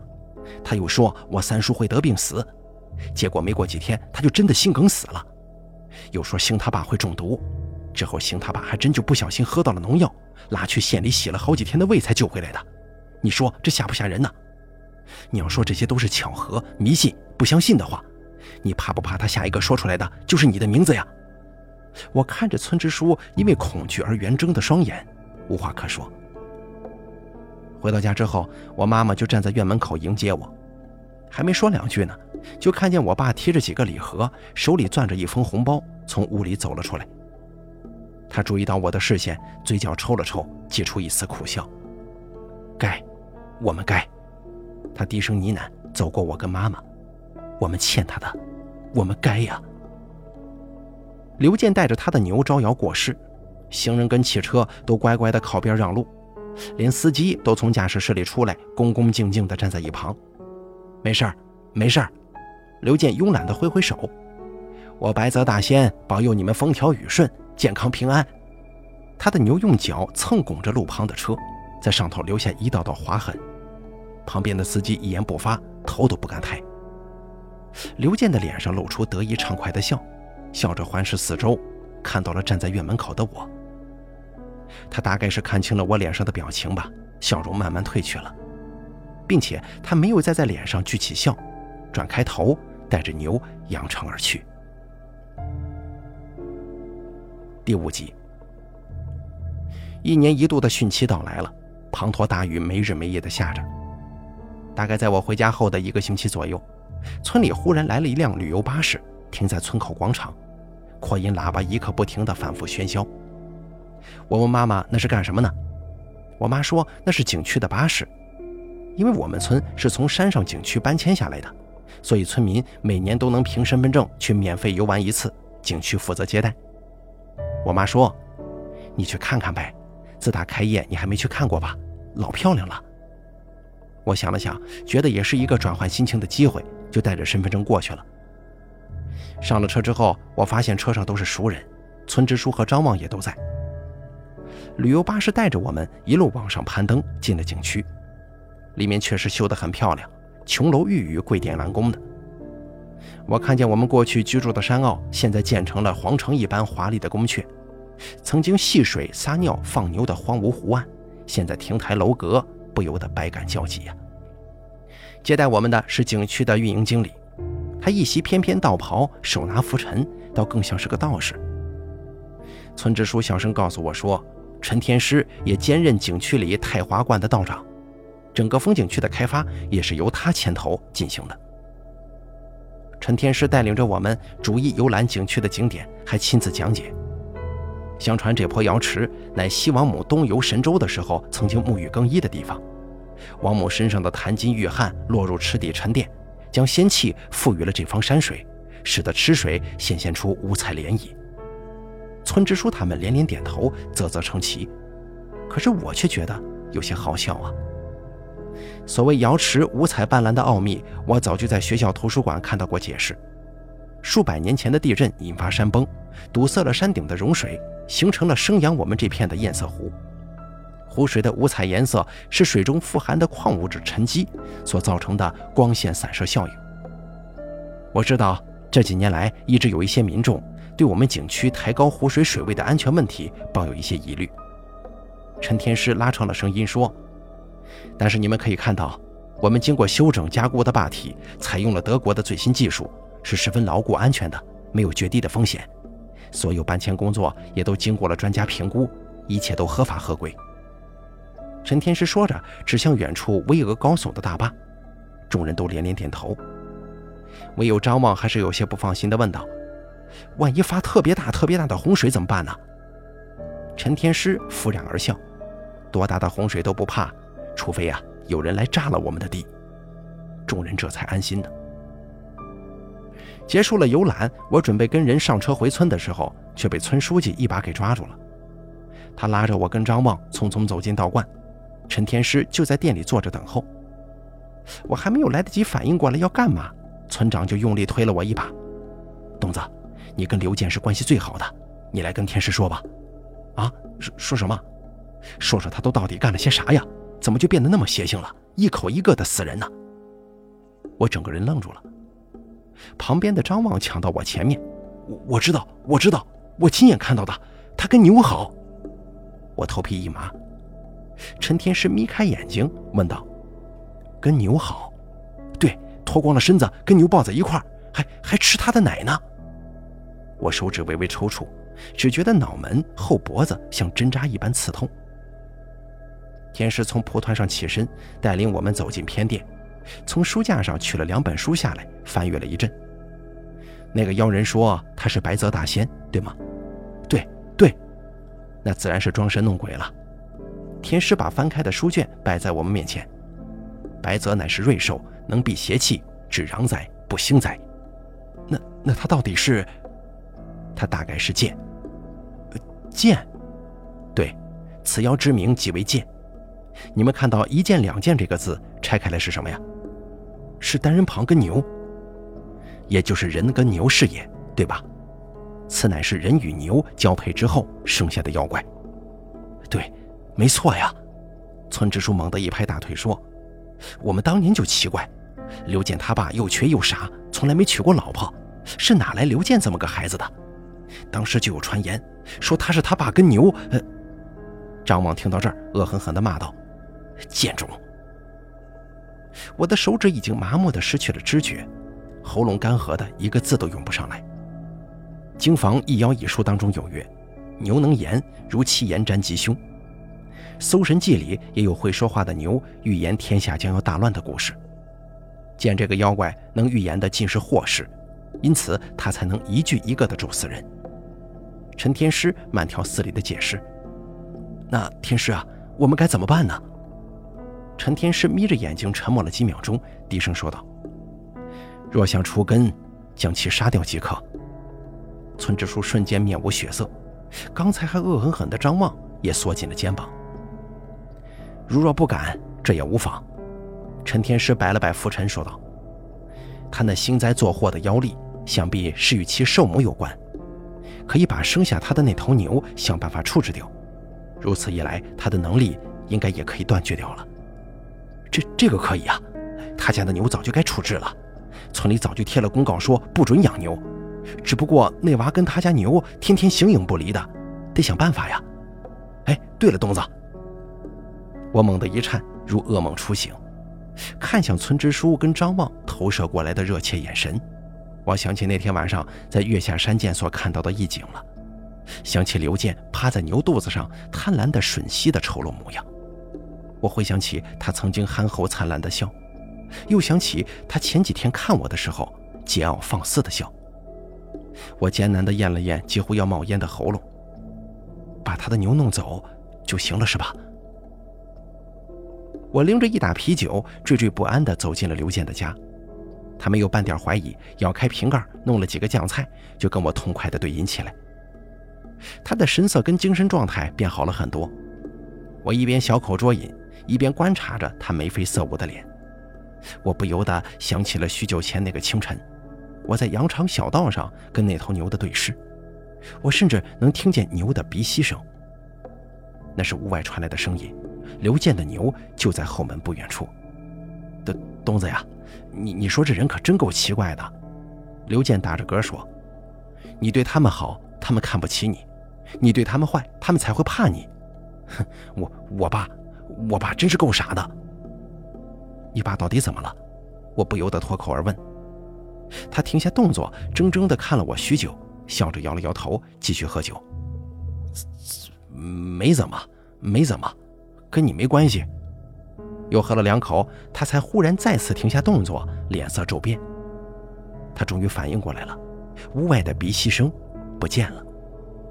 他又说我三叔会得病死，结果没过几天他就真的心梗死了。又说星他爸会中毒，之后星他爸还真就不小心喝到了农药，拉去县里洗了好几天的胃才救回来的。你说这吓不吓人呢？你要说这些都是巧合、迷信。不相信的话，你怕不怕他下一个说出来的就是你的名字呀？我看着村支书因为恐惧而圆睁的双眼，无话可说。回到家之后，我妈妈就站在院门口迎接我，还没说两句呢，就看见我爸提着几个礼盒，手里攥着一封红包，从屋里走了出来。他注意到我的视线，嘴角抽了抽，挤出一丝苦笑。该，我们该。他低声呢喃，走过我跟妈妈。我们欠他的，我们该呀。刘健带着他的牛招摇过市，行人跟汽车都乖乖的靠边让路，连司机都从驾驶室里出来，恭恭敬敬的站在一旁。没事儿，没事儿。刘健慵懒的挥挥手，我白泽大仙保佑你们风调雨顺，健康平安。他的牛用脚蹭拱着路旁的车，在上头留下一道道划痕。旁边的司机一言不发，头都不敢抬。刘健的脸上露出得意畅快的笑，笑着环视四周，看到了站在院门口的我。他大概是看清了我脸上的表情吧，笑容慢慢褪去了，并且他没有再在脸上聚起笑，转开头，带着牛扬长而去。第五集，一年一度的汛期到来了，滂沱大雨没日没夜的下着。大概在我回家后的一个星期左右。村里忽然来了一辆旅游巴士，停在村口广场，扩音喇叭一刻不停地反复喧嚣。我问妈妈那是干什么呢？我妈说那是景区的巴士，因为我们村是从山上景区搬迁下来的，所以村民每年都能凭身份证去免费游玩一次，景区负责接待。我妈说：“你去看看呗，自打开业你还没去看过吧？老漂亮了。”我想了想，觉得也是一个转换心情的机会。就带着身份证过去了。上了车之后，我发现车上都是熟人，村支书和张望也都在。旅游巴士带着我们一路往上攀登，进了景区。里面确实修得很漂亮，琼楼玉宇、桂殿兰宫的。我看见我们过去居住的山坳，现在建成了皇城一般华丽的宫阙。曾经戏水、撒尿、放牛的荒芜湖岸，现在亭台楼阁，不由得百感交集呀。接待我们的是景区的运营经理，他一袭翩翩道袍，手拿拂尘，倒更像是个道士。村支书小声告诉我说，陈天师也兼任景区里太华观的道长，整个风景区的开发也是由他牵头进行的。陈天师带领着我们逐一游览景区的景点，还亲自讲解。相传这坡瑶池乃西王母东游神州的时候曾经沐浴更衣的地方。王母身上的檀金玉汗落入池底沉淀，将仙气赋予了这方山水，使得池水显现出五彩涟漪。村支书他们连连点头，啧啧称奇。可是我却觉得有些好笑啊！所谓瑶池五彩斑斓的奥秘，我早就在学校图书馆看到过解释。数百年前的地震引发山崩，堵塞了山顶的融水，形成了生养我们这片的堰塞湖。湖水的五彩颜色是水中富含的矿物质沉积所造成的光线散射效应。我知道这几年来一直有一些民众对我们景区抬高湖水水位的安全问题抱有一些疑虑。陈天师拉长了声音说：“但是你们可以看到，我们经过修整加固的坝体采用了德国的最新技术，是十分牢固安全的，没有决堤的风险。所有搬迁工作也都经过了专家评估，一切都合法合规。”陈天师说着，指向远处巍峨高耸的大坝。众人都连连点头。唯有张望还是有些不放心地问道：“万一发特别大、特别大的洪水怎么办呢？”陈天师敷然而笑：“多大的洪水都不怕，除非呀有人来炸了我们的地。”众人这才安心的。结束了游览，我准备跟人上车回村的时候，却被村书记一把给抓住了。他拉着我跟张望匆匆走进道观，陈天师就在店里坐着等候。我还没有来得及反应过来要干嘛，村长就用力推了我一把：“东子，你跟刘健是关系最好的，你来跟天师说吧。”“啊，说说什么？说说他都到底干了些啥呀？怎么就变得那么邪性了？一口一个的死人呢？”我整个人愣住了。旁边的张望抢到我前面：“我我知道，我知道，我亲眼看到的，他跟牛好。”我头皮一麻。陈天师眯开眼睛问道。跟牛好，对，脱光了身子跟牛抱在一块儿，还还吃他的奶呢。我手指微微抽搐，只觉得脑门后脖子像针扎一般刺痛。天师从蒲团上起身，带领我们走进偏殿，从书架上取了两本书下来，翻阅了一阵。那个妖人说他是白泽大仙，对吗？对对，那自然是装神弄鬼了。天师把翻开的书卷摆在我们面前。白泽乃是瑞兽，能避邪气，治攘灾，不兴灾。那那他到底是？他大概是剑。剑，对，此妖之名即为剑。你们看到“一剑两剑”这个字，拆开来是什么呀？是单人旁跟牛，也就是人跟牛是也，对吧？此乃是人与牛交配之后生下的妖怪。对，没错呀。村支书猛地一拍大腿说。我们当年就奇怪，刘健他爸又瘸又傻，从来没娶过老婆，是哪来刘健这么个孩子的？当时就有传言说他是他爸跟牛。呃，张望听到这儿，恶狠狠地骂道：“贱种！”我的手指已经麻木的失去了知觉，喉咙干涸的一个字都涌不上来。经房一妖一书当中有曰：“牛能言，如其言沾吉凶。”《搜神记》里也有会说话的牛预言天下将要大乱的故事。见这个妖怪能预言的尽是祸事，因此他才能一句一个的咒死人。陈天师慢条斯理的解释：“那天师啊，我们该怎么办呢？”陈天师眯着眼睛沉默了几秒钟，低声说道：“若想除根，将其杀掉即可。”村支书瞬间面无血色，刚才还恶狠狠的张望也缩紧了肩膀。如若不敢，这也无妨。陈天师摆了摆拂尘，说道：“他那幸灾作祸的妖力，想必是与其寿母有关。可以把生下他的那头牛想办法处置掉。如此一来，他的能力应该也可以断绝掉了。这这个可以啊！他家的牛早就该处置了，村里早就贴了公告说不准养牛。只不过那娃跟他家牛天天形影不离的，得想办法呀。哎，对了，东子。”我猛地一颤，如噩梦初醒，看向村支书跟张望投射过来的热切眼神。我想起那天晚上在月下山涧所看到的一景了，想起刘健趴在牛肚子上贪婪的吮吸的丑陋模样。我回想起他曾经憨厚灿烂的笑，又想起他前几天看我的时候桀骜放肆的笑。我艰难地咽了咽几乎要冒烟的喉咙，把他的牛弄走就行了，是吧？我拎着一打啤酒，惴惴不安地走进了刘健的家。他没有半点怀疑，咬开瓶盖，弄了几个酱菜，就跟我痛快地对饮起来。他的神色跟精神状态变好了很多。我一边小口啜饮，一边观察着他眉飞色舞的脸。我不由得想起了许久前那个清晨，我在羊肠小道上跟那头牛的对视。我甚至能听见牛的鼻息声，那是屋外传来的声音。刘健的牛就在后门不远处。东东子呀，你你说这人可真够奇怪的。刘健打着嗝说：“你对他们好，他们看不起你；你对他们坏，他们才会怕你。”哼，我我爸，我爸真是够傻的。你爸到底怎么了？我不由得脱口而问。他停下动作，怔怔地看了我许久，笑着摇了摇头，继续喝酒。没怎么，没怎么。跟你没关系。又喝了两口，他才忽然再次停下动作，脸色骤变。他终于反应过来了，屋外的鼻息声不见了。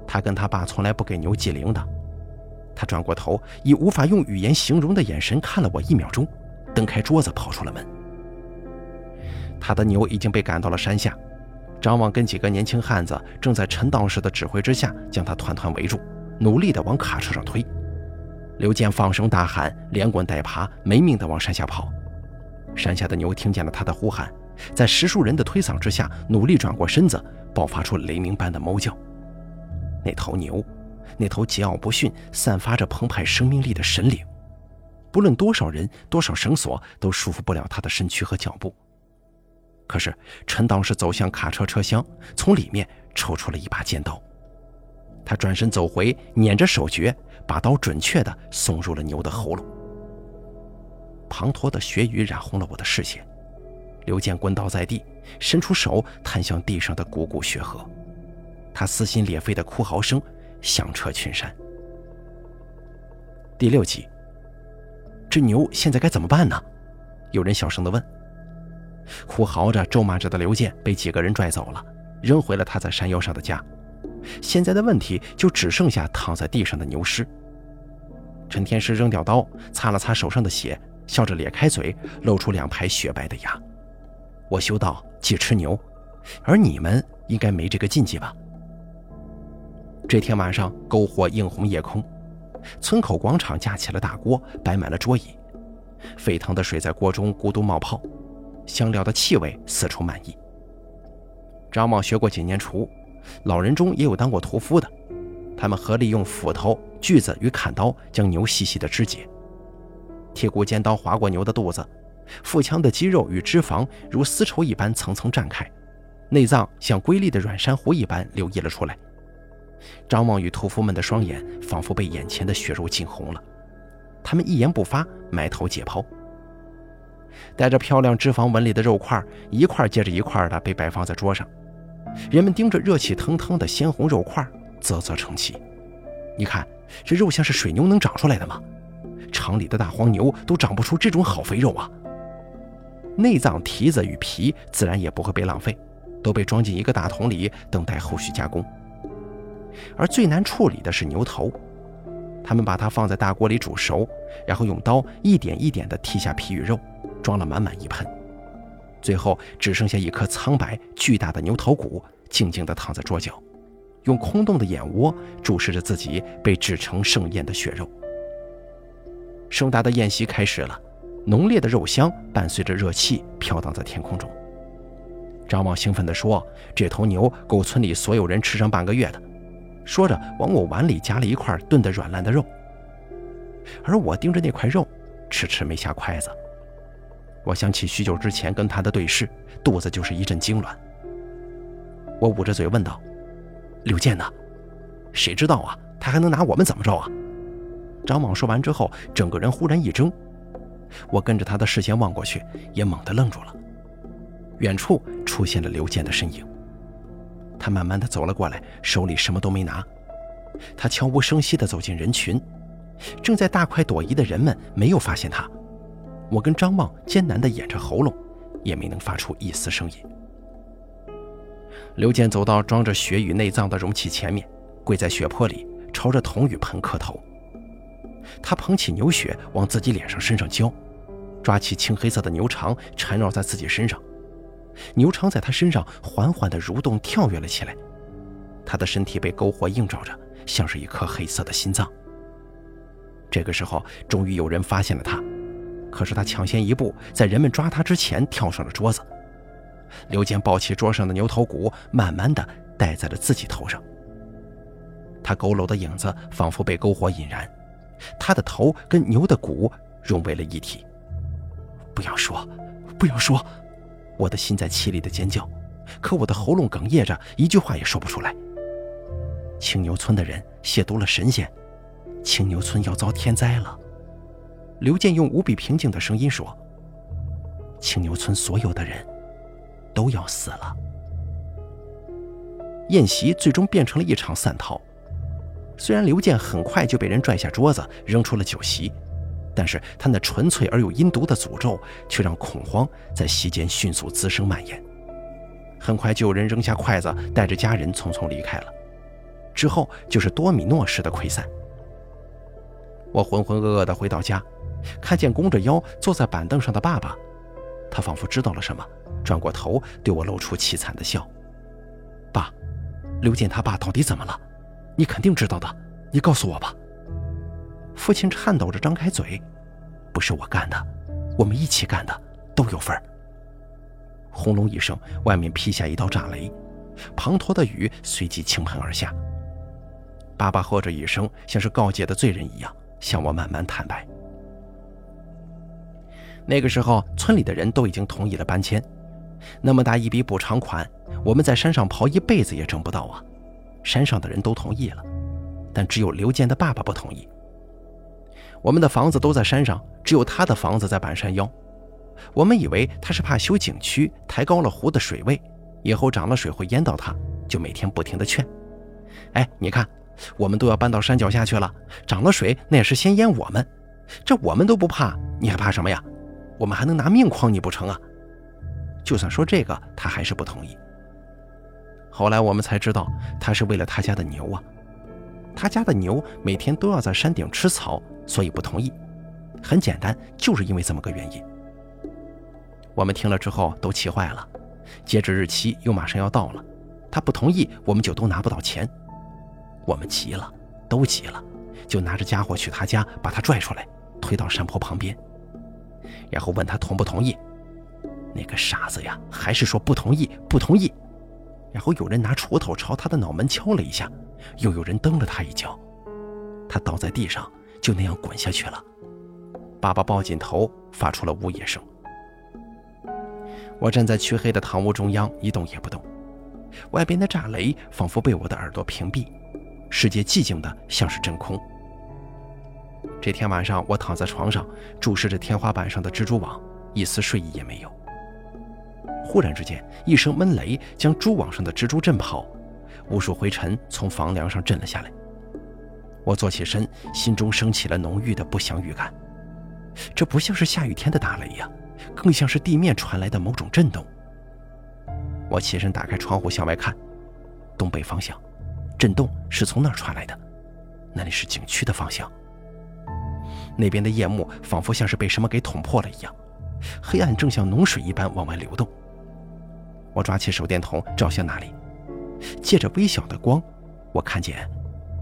他跟他爸从来不给牛系铃铛。他转过头，以无法用语言形容的眼神看了我一秒钟，蹬开桌子跑出了门。他的牛已经被赶到了山下，张望跟几个年轻汉子正在陈道士的指挥之下将他团团围住，努力地往卡车上推。刘健放声大喊，连滚带爬，没命地往山下跑。山下的牛听见了他的呼喊，在十数人的推搡之下，努力转过身子，爆发出雷鸣般的猫叫。那头牛。那头桀骜不驯、散发着澎湃生命力的神灵，不论多少人、多少绳索，都束缚不了他的身躯和脚步。可是陈道士走向卡车车厢，从里面抽出了一把尖刀。他转身走回，捻着手诀，把刀准确地送入了牛的喉咙。滂沱的血雨染红了我的视线。刘健滚倒在地，伸出手探向地上的汩汩血河。他撕心裂肺的哭嚎声。响彻群山。第六集，这牛现在该怎么办呢？有人小声地问。哭嚎着、咒骂着的刘健被几个人拽走了，扔回了他在山腰上的家。现在的问题就只剩下躺在地上的牛尸。陈天师扔掉刀，擦了擦手上的血，笑着咧开嘴，露出两排雪白的牙。我修道忌吃牛，而你们应该没这个禁忌吧？这天晚上，篝火映红夜空，村口广场架起了大锅，摆满了桌椅，沸腾的水在锅中咕嘟冒泡，香料的气味四处漫溢。张茂学过几年厨，老人中也有当过屠夫的，他们合力用斧头、锯子与砍刀将牛细细的肢解，铁骨尖刀划过牛的肚子，腹腔的肌肉与脂肪如丝绸一般层层绽开，内脏像瑰丽的软珊瑚一般流溢了出来。张望与屠夫们的双眼仿佛被眼前的血肉浸红了，他们一言不发，埋头解剖。带着漂亮脂肪纹理的肉块一块接着一块的被摆放在桌上，人们盯着热气腾腾的鲜红肉块，啧啧称奇。你看，这肉像是水牛能长出来的吗？厂里的大黄牛都长不出这种好肥肉啊！内脏、蹄子与皮自然也不会被浪费，都被装进一个大桶里，等待后续加工。而最难处理的是牛头，他们把它放在大锅里煮熟，然后用刀一点一点地剔下皮与肉，装了满满一盆，最后只剩下一颗苍白巨大的牛头骨，静静地躺在桌角，用空洞的眼窝注视着自己被制成盛宴的血肉。盛大的宴席开始了，浓烈的肉香伴随着热气飘荡在天空中。张望兴奋地说：“这头牛够村里所有人吃上半个月的。”说着，往我碗里夹了一块炖得软烂的肉，而我盯着那块肉，迟迟没下筷子。我想起许久之前跟他的对视，肚子就是一阵痉挛。我捂着嘴问道：“刘健呢？谁知道啊？他还能拿我们怎么着啊？”张猛说完之后，整个人忽然一怔，我跟着他的视线望过去，也猛地愣住了。远处出现了刘健的身影。他慢慢的走了过来，手里什么都没拿。他悄无声息的走进人群，正在大快朵颐的人们没有发现他。我跟张望艰难的掩着喉咙，也没能发出一丝声音。刘健走到装着血与内脏的容器前面，跪在血泊里，朝着铜雨盆磕头。他捧起牛血往自己脸上、身上浇，抓起青黑色的牛肠缠绕在自己身上。牛肠在他身上缓缓地蠕动、跳跃了起来，他的身体被篝火映照着，像是一颗黑色的心脏。这个时候，终于有人发现了他，可是他抢先一步，在人们抓他之前跳上了桌子。刘健抱起桌上的牛头骨，慢慢地戴在了自己头上。他佝偻的影子仿佛被篝火引燃，他的头跟牛的骨融为了一体。不要说，不要说。我的心在凄厉的尖叫，可我的喉咙哽咽着，一句话也说不出来。青牛村的人亵渎了神仙，青牛村要遭天灾了。刘健用无比平静的声音说：“青牛村所有的人都要死了。”宴席最终变成了一场散逃。虽然刘健很快就被人拽下桌子，扔出了酒席，但是他那纯粹而又阴毒的诅咒，却让恐慌在席间迅速滋生蔓延。很快就有人扔下筷子，带着家人匆匆离开了。之后就是多米诺式的溃散。我浑浑噩噩地回到家，看见弓着腰坐在板凳上的爸爸，他仿佛知道了什么，转过头对我露出凄惨的笑：“爸，刘健他爸到底怎么了？你肯定知道的，你告诉我吧。”父亲颤抖着张开嘴：“不是我干的，我们一起干的，都有份儿。”轰隆一声，外面劈下一道炸雷，滂沱的雨随即倾盆而下。爸爸喝着一声，像是告诫的罪人一样，向我慢慢坦白。那个时候，村里的人都已经同意了搬迁，那么大一笔补偿款，我们在山上刨一辈子也挣不到啊！山上的人都同意了，但只有刘健的爸爸不同意。我们的房子都在山上，只有他的房子在半山腰。我们以为他是怕修景区抬高了湖的水位，以后涨了水会淹到他，就每天不停的劝：“哎，你看，我们都要搬到山脚下去了，涨了水那也是先淹我们，这我们都不怕，你还怕什么呀？我们还能拿命诓你不成啊？”就算说这个，他还是不同意。后来我们才知道，他是为了他家的牛啊，他家的牛每天都要在山顶吃草。所以不同意，很简单，就是因为这么个原因。我们听了之后都气坏了，截止日期又马上要到了，他不同意，我们就都拿不到钱。我们急了，都急了，就拿着家伙去他家，把他拽出来，推到山坡旁边，然后问他同不同意。那个傻子呀，还是说不同意，不同意。然后有人拿锄头朝他的脑门敲了一下，又有人蹬了他一脚，他倒在地上。就那样滚下去了，爸爸抱紧头，发出了呜咽声。我站在黢黑的堂屋中央，一动也不动。外边的炸雷仿佛被我的耳朵屏蔽，世界寂静的像是真空。这天晚上，我躺在床上，注视着天花板上的蜘蛛网，一丝睡意也没有。忽然之间，一声闷雷将蛛网上的蜘蛛震跑，无数灰尘从房梁上震了下来。我坐起身，心中升起了浓郁的不祥预感。这不像是下雨天的打雷呀，更像是地面传来的某种震动。我起身打开窗户向外看，东北方向，震动是从那儿传来的，那里是景区的方向。那边的夜幕仿佛像是被什么给捅破了一样，黑暗正像脓水一般往外流动。我抓起手电筒照向那里，借着微小的光，我看见。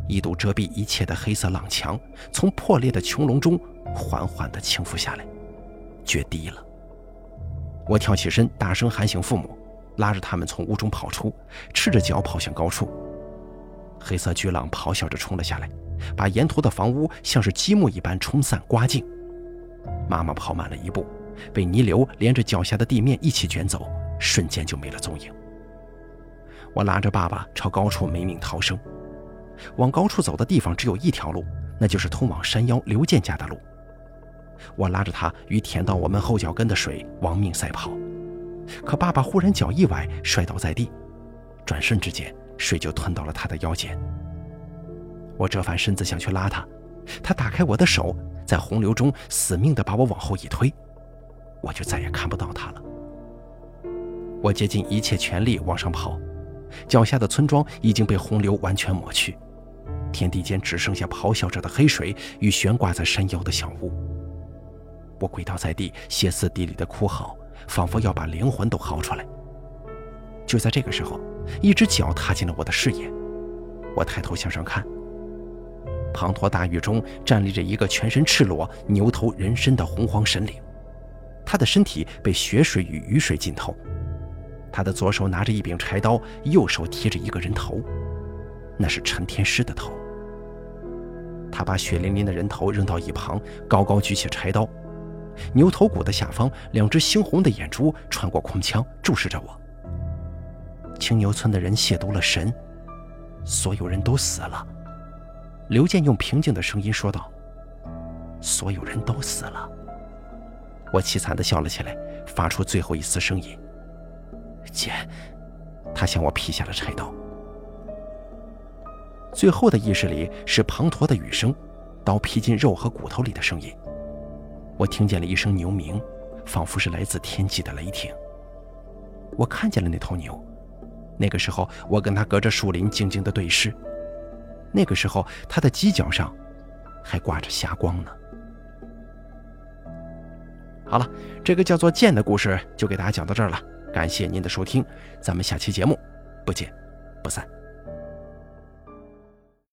一堵遮蔽一切的黑色浪墙，从破裂的穹隆中缓缓地倾覆下来，决堤了。我跳起身，大声喊醒父母，拉着他们从屋中跑出，赤着脚跑向高处。黑色巨浪咆哮着冲了下来，把沿途的房屋像是积木一般冲散刮净。妈妈跑慢了一步，被泥流连着脚下的地面一起卷走，瞬间就没了踪影。我拉着爸爸朝高处没命逃生。往高处走的地方只有一条路，那就是通往山腰刘健家的路。我拉着他与舔到我们后脚跟的水亡命赛跑，可爸爸忽然脚一崴，摔倒在地，转瞬之间水就吞到了他的腰间。我折返身子想去拉他，他打开我的手，在洪流中死命地把我往后一推，我就再也看不到他了。我竭尽一切全力往上跑，脚下的村庄已经被洪流完全抹去。天地间只剩下咆哮着的黑水与悬挂在山腰的小屋。我跪倒在地，歇斯底里的哭嚎，仿佛要把灵魂都嚎出来。就在这个时候，一只脚踏进了我的视野。我抬头向上看，滂沱大雨中站立着一个全身赤裸、牛头人身的洪荒神灵。他的身体被血水与雨水浸透，他的左手拿着一柄柴刀，右手提着一个人头，那是陈天师的头。他把血淋淋的人头扔到一旁，高高举起柴刀，牛头骨的下方，两只猩红的眼珠穿过空腔，注视着我。青牛村的人亵渎了神，所有人都死了。刘健用平静的声音说道：“所有人都死了。”我凄惨地笑了起来，发出最后一丝声音：“姐。”他向我劈下了柴刀。最后的意识里是滂沱的雨声，刀劈进肉和骨头里的声音。我听见了一声牛鸣，仿佛是来自天际的雷霆。我看见了那头牛，那个时候我跟它隔着树林静静的对视，那个时候它的犄角上还挂着霞光呢。好了，这个叫做“剑”的故事就给大家讲到这儿了，感谢您的收听，咱们下期节目不见不散。